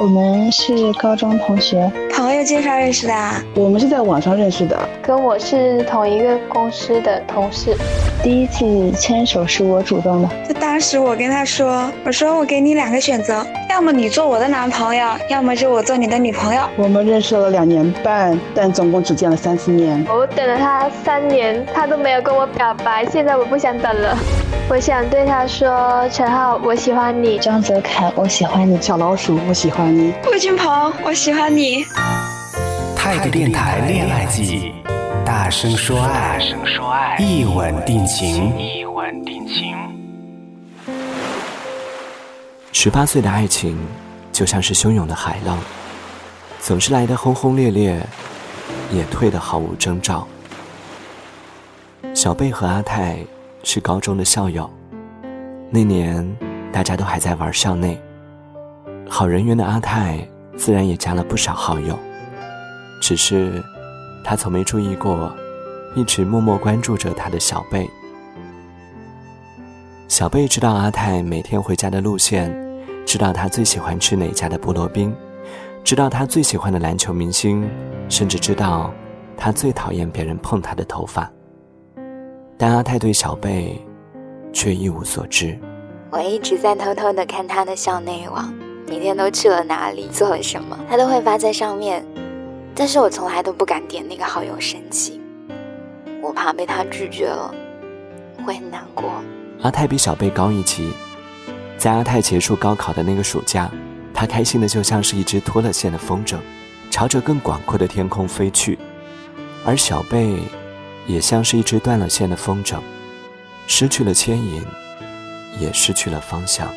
我们是高中同学，朋友介绍认识的啊。我们是在网上认识的，跟我是同一个公司的同事。第一次牵手是我主动的，就当时我跟他说，我说我给你两个选择，要么你做我的男朋友，要么就我做你的女朋友。我们认识了两年半，但总共只见了三四面。我等了他三年，他都没有跟我表白，现在我不想等了。我想对他说：“陈浩，我喜欢你。”张泽凯，我喜欢你。小老鼠，我喜欢你。魏俊鹏，我喜欢你。泰格电台恋爱季，大声说爱，一吻定情。一吻定情。十八岁的爱情，就像是汹涌的海浪，总是来得轰轰烈烈，也退得毫无征兆。小贝和阿泰。是高中的校友，那年大家都还在玩校内。好人缘的阿泰自然也加了不少好友，只是他从没注意过一直默默关注着他的小贝。小贝知道阿泰每天回家的路线，知道他最喜欢吃哪家的菠萝冰，知道他最喜欢的篮球明星，甚至知道他最讨厌别人碰他的头发。但阿泰对小贝却一无所知。我一直在偷偷的看他的校内网，每天都去了哪里，做了什么，他都会发在上面。但是我从来都不敢点那个好友申请，我怕被他拒绝了，会很难过。阿泰比小贝高一级，在阿泰结束高考的那个暑假，他开心的就像是一只脱了线的风筝，朝着更广阔的天空飞去，而小贝。也像是一只断了线的风筝，失去了牵引，也失去了方向。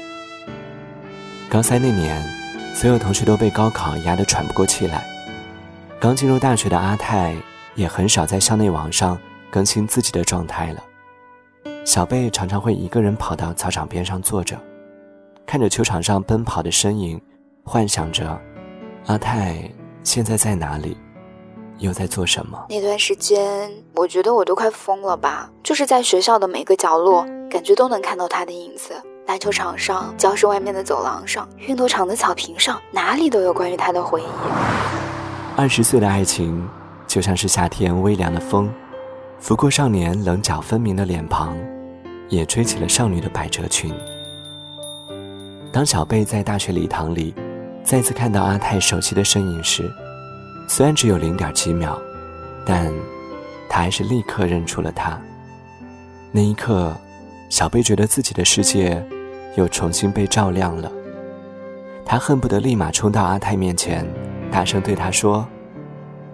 高三那年，所有同学都被高考压得喘不过气来。刚进入大学的阿泰也很少在校内网上更新自己的状态了。小贝常常会一个人跑到操场边上坐着，看着球场上奔跑的身影，幻想着阿泰现在在哪里。又在做什么？那段时间，我觉得我都快疯了吧！就是在学校的每个角落，感觉都能看到他的影子。篮球场上，教室外面的走廊上，运动场的草坪上，哪里都有关于他的回忆。二十岁的爱情，就像是夏天微凉的风，拂过少年棱角分明的脸庞，也吹起了少女的百褶裙。当小贝在大学礼堂里，再次看到阿泰熟悉的身影时，虽然只有零点几秒，但他还是立刻认出了他。那一刻，小贝觉得自己的世界又重新被照亮了。他恨不得立马冲到阿泰面前，大声对他说：“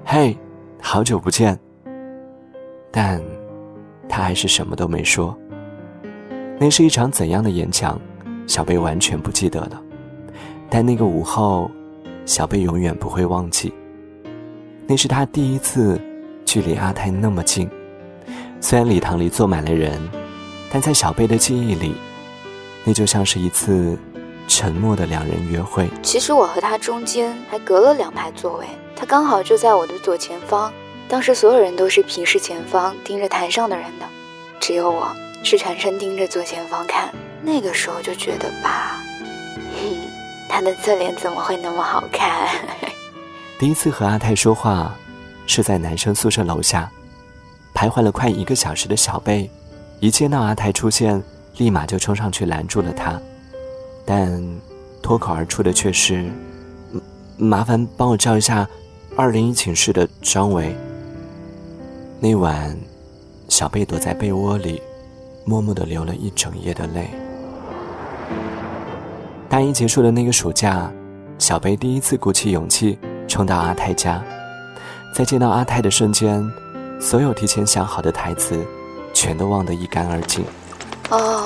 嘿，好久不见。”但，他还是什么都没说。那是一场怎样的演讲，小贝完全不记得了。但那个午后，小贝永远不会忘记。那是他第一次距离阿泰那么近，虽然礼堂里坐满了人，但在小贝的记忆里，那就像是一次沉默的两人约会。其实我和他中间还隔了两排座位，他刚好就在我的左前方。当时所有人都是平视前方盯着台上的人的，只有我是全程盯着左前方看。那个时候就觉得吧，哼，他的侧脸怎么会那么好看？第一次和阿泰说话，是在男生宿舍楼下，徘徊了快一个小时的小贝，一见到阿泰出现，立马就冲上去拦住了他，但脱口而出的却是：“麻烦帮我叫一下二零一寝室的张伟。”那晚，小贝躲在被窝里，默默的流了一整夜的泪。大一结束的那个暑假，小贝第一次鼓起勇气。冲到阿泰家，在见到阿泰的瞬间，所有提前想好的台词，全都忘得一干二净。啊，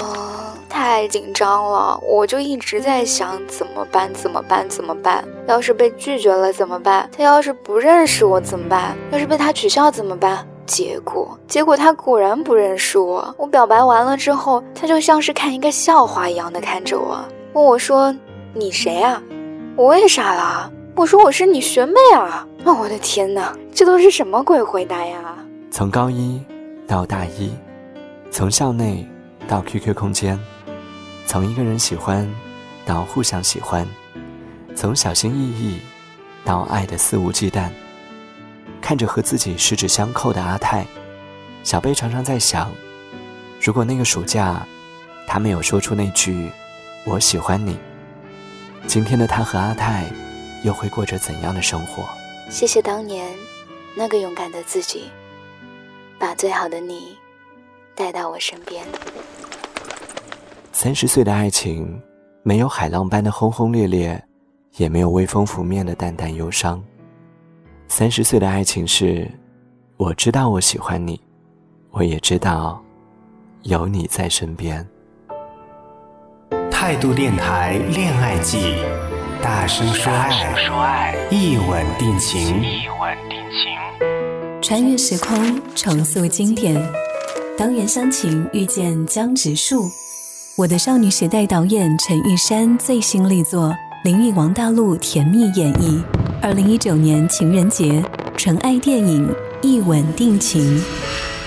太紧张了！我就一直在想怎么办？怎么办？怎么办？要是被拒绝了怎么办？他要是不认识我怎么办？要是被他取笑怎么办？结果，结果他果然不认识我。我表白完了之后，他就像是看一个笑话一样的看着我，问我说：“你谁啊？”我也傻了。我说我是你学妹啊！哦，我的天哪，这都是什么鬼回答呀？从高一到大一，从校内到 QQ 空间，从一个人喜欢到互相喜欢，从小心翼翼到爱的肆无忌惮。看着和自己十指相扣的阿泰，小贝常常在想：如果那个暑假，他没有说出那句“我喜欢你”，今天的他和阿泰又会过着怎样的生活？谢谢当年那个勇敢的自己，把最好的你带到我身边。三十岁的爱情，没有海浪般的轰轰烈烈，也没有微风拂面的淡淡忧伤。三十岁的爱情是，我知道我喜欢你，我也知道有你在身边。态度电台恋爱季，大声说爱，一吻定情。一吻定情穿越时空，重塑经典。当原乡情遇见江直树，我的少女时代导演陈玉珊最新力作，林与王大陆甜蜜演绎。二零一九年情人节，纯爱电影《一吻定情》，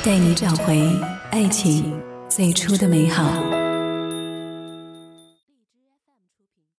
带你找回爱情最初的美好。